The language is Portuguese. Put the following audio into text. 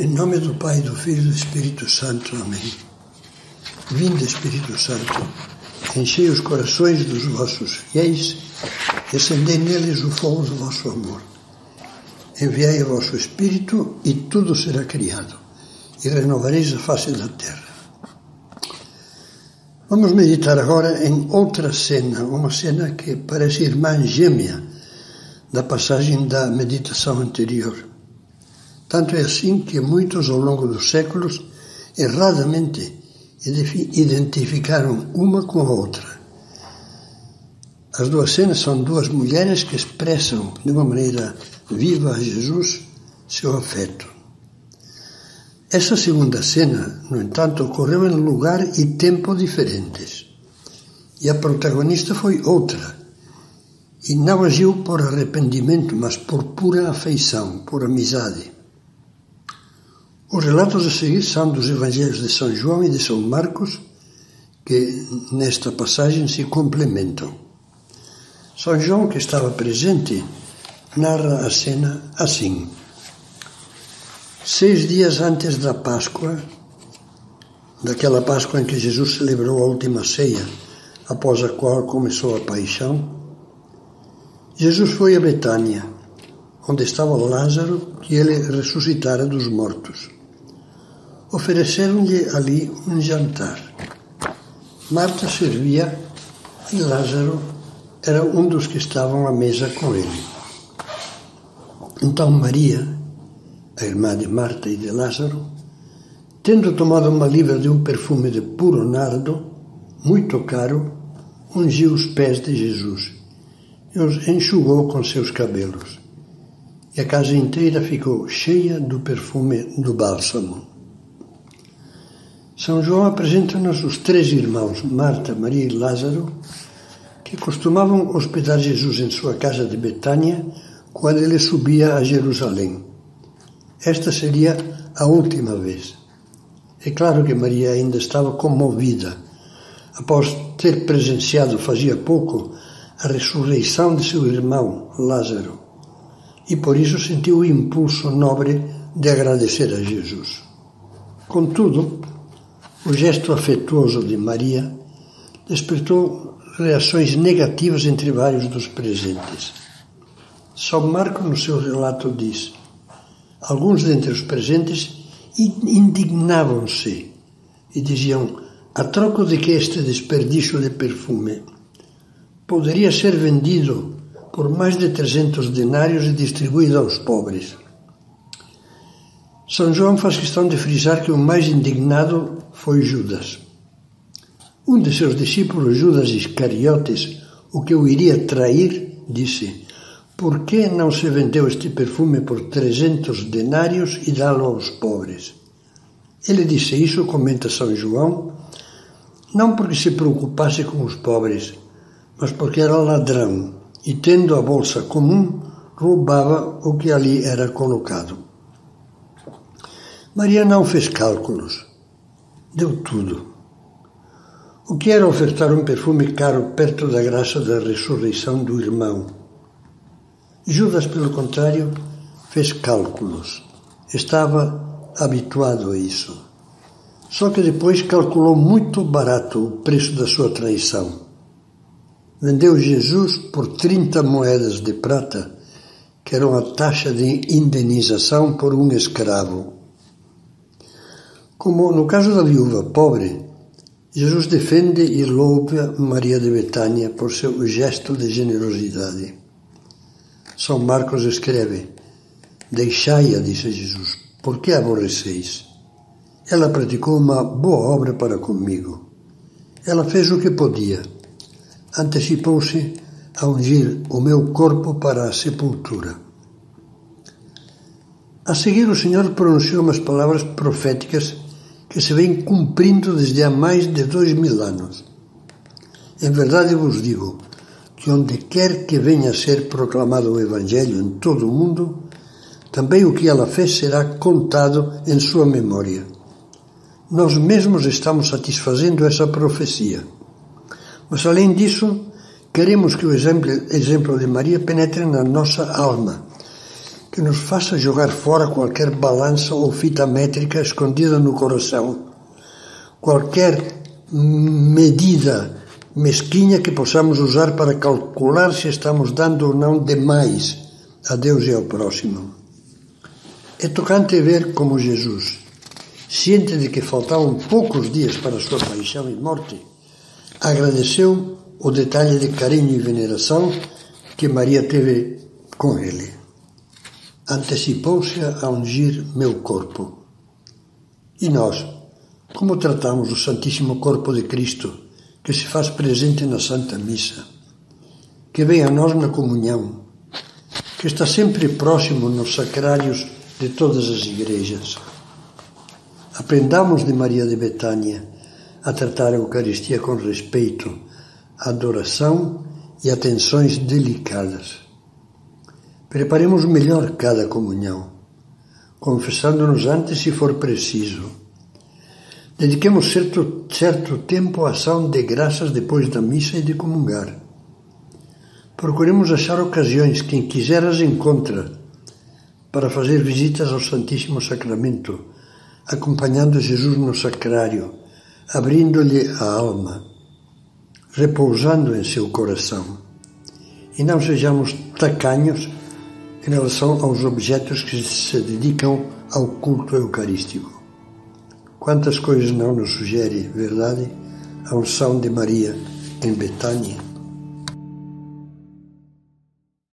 Em nome do Pai, do Filho e do Espírito Santo. Amém. Vinde, Espírito Santo, enchei os corações dos vossos fiéis e acendei neles o fogo do vosso amor. Enviai o vosso Espírito e tudo será criado, e renovareis a face da terra. Vamos meditar agora em outra cena, uma cena que parece irmã gêmea da passagem da meditação anterior. Tanto é assim que muitos, ao longo dos séculos, erradamente identificaram uma com a outra. As duas cenas são duas mulheres que expressam de uma maneira viva a Jesus seu afeto. Essa segunda cena, no entanto, ocorreu em lugar e tempo diferentes. E a protagonista foi outra. E não agiu por arrependimento, mas por pura afeição, por amizade. Os relatos a seguir são dos Evangelhos de São João e de São Marcos, que nesta passagem se complementam. São João, que estava presente, narra a cena assim. Seis dias antes da Páscoa, daquela Páscoa em que Jesus celebrou a última ceia, após a qual começou a paixão, Jesus foi a Betânia, onde estava Lázaro, que ele ressuscitara dos mortos ofereceram-lhe ali um jantar. Marta servia e Lázaro era um dos que estavam à mesa com ele. Então Maria, a irmã de Marta e de Lázaro, tendo tomado uma libra de um perfume de puro nardo, muito caro, ungiu os pés de Jesus e os enxugou com seus cabelos. E a casa inteira ficou cheia do perfume do bálsamo. São João apresenta-nos os três irmãos, Marta, Maria e Lázaro, que costumavam hospedar Jesus em sua casa de Betânia quando ele subia a Jerusalém. Esta seria a última vez. É claro que Maria ainda estava comovida após ter presenciado fazia pouco a ressurreição de seu irmão Lázaro e por isso sentiu o impulso nobre de agradecer a Jesus. Contudo, o gesto afetuoso de Maria despertou reações negativas entre vários dos presentes. São Marco, no seu relato, diz: alguns dentre os presentes indignavam-se e diziam: a troco de que este desperdício de perfume poderia ser vendido por mais de 300 denários e distribuído aos pobres. São João faz questão de frisar que o mais indignado foi Judas. Um de seus discípulos, Judas Iscariotes, o que o iria trair, disse: Por que não se vendeu este perfume por trezentos denários e dá-lo aos pobres? Ele disse isso, comenta São João, não porque se preocupasse com os pobres, mas porque era ladrão e, tendo a bolsa comum, roubava o que ali era colocado. Maria não fez cálculos. Deu tudo. O que era ofertar um perfume caro perto da graça da ressurreição do irmão? Judas, pelo contrário, fez cálculos. Estava habituado a isso. Só que depois calculou muito barato o preço da sua traição. Vendeu Jesus por 30 moedas de prata, que eram a taxa de indenização por um escravo. Como no caso da viúva pobre, Jesus defende e louva Maria de Betânia por seu gesto de generosidade. São Marcos escreve: Deixai-a, disse Jesus, por que aborreceis? Ela praticou uma boa obra para comigo. Ela fez o que podia. Antecipou-se a ungir o meu corpo para a sepultura. A seguir, o Senhor pronunciou umas palavras proféticas que se vem cumprindo desde há mais de dois mil anos. Em verdade vos digo que onde quer que venha a ser proclamado o Evangelho em todo o mundo, também o que ela fez será contado em sua memória. Nós mesmos estamos satisfazendo essa profecia. Mas além disso, queremos que o exemplo, exemplo de Maria penetre na nossa alma que nos faça jogar fora qualquer balança ou fita métrica escondida no coração, qualquer medida mesquinha que possamos usar para calcular se estamos dando ou não demais a Deus e ao próximo. É tocante ver como Jesus, ciente de que faltavam poucos dias para sua paixão e morte, agradeceu o detalhe de carinho e veneração que Maria teve com ele. Antecipou-se a ungir meu corpo. E nós, como tratamos o Santíssimo Corpo de Cristo, que se faz presente na Santa Missa, que vem a nós na comunhão, que está sempre próximo nos sacrários de todas as igrejas. Aprendamos de Maria de Betânia a tratar a Eucaristia com respeito, adoração e atenções delicadas. Preparemos melhor cada comunhão, confessando-nos antes se for preciso. Dediquemos certo, certo tempo à ação de graças depois da missa e de comungar. Procuremos achar ocasiões, quem quiser as encontra, para fazer visitas ao Santíssimo Sacramento, acompanhando Jesus no sacrário, abrindo-lhe a alma, repousando em seu coração. E não sejamos tacanhos em relação aos objetos que se dedicam ao culto eucarístico. Quantas coisas não nos sugere, verdade, a unção de Maria em Betânia?